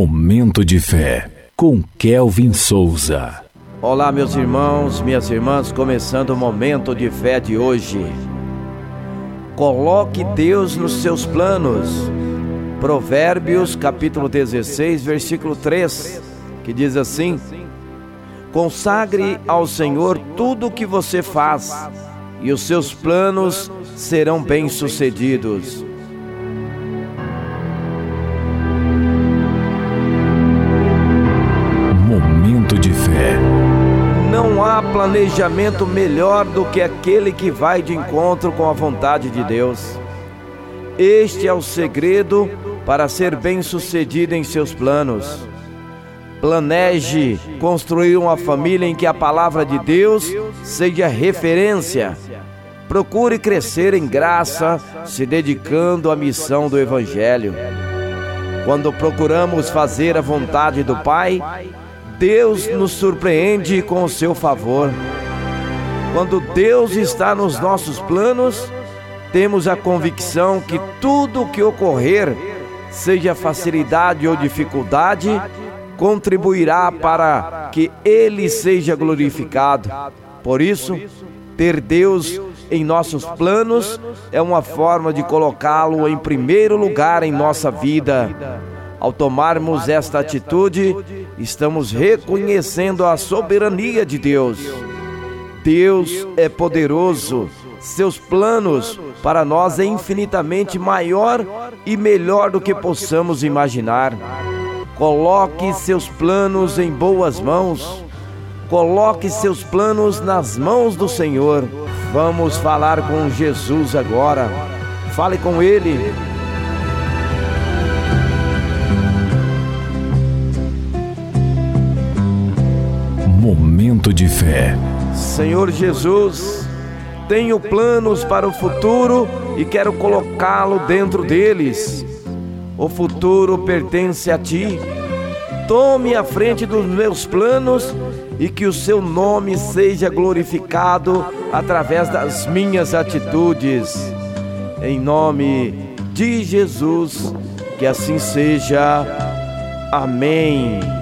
Momento de fé com Kelvin Souza. Olá, meus irmãos, minhas irmãs, começando o momento de fé de hoje. Coloque Deus nos seus planos. Provérbios, capítulo 16, versículo 3, que diz assim: Consagre ao Senhor tudo o que você faz, e os seus planos serão bem-sucedidos. Planejamento melhor do que aquele que vai de encontro com a vontade de Deus. Este é o segredo para ser bem-sucedido em seus planos. Planeje construir uma família em que a palavra de Deus seja referência. Procure crescer em graça, se dedicando à missão do Evangelho. Quando procuramos fazer a vontade do Pai, Deus nos surpreende com o seu favor. Quando Deus está nos nossos planos, temos a convicção que tudo o que ocorrer, seja facilidade ou dificuldade, contribuirá para que Ele seja glorificado. Por isso, ter Deus em nossos planos é uma forma de colocá-lo em primeiro lugar em nossa vida ao tomarmos esta atitude, estamos reconhecendo a soberania de Deus. Deus é poderoso, seus planos para nós é infinitamente maior e melhor do que possamos imaginar. Coloque seus planos em boas mãos. Coloque seus planos nas mãos do Senhor. Vamos falar com Jesus agora. Fale com Ele Momento de fé. Senhor Jesus, tenho planos para o futuro e quero colocá-lo dentro deles. O futuro pertence a ti. Tome a frente dos meus planos e que o seu nome seja glorificado através das minhas atitudes. Em nome de Jesus, que assim seja. Amém.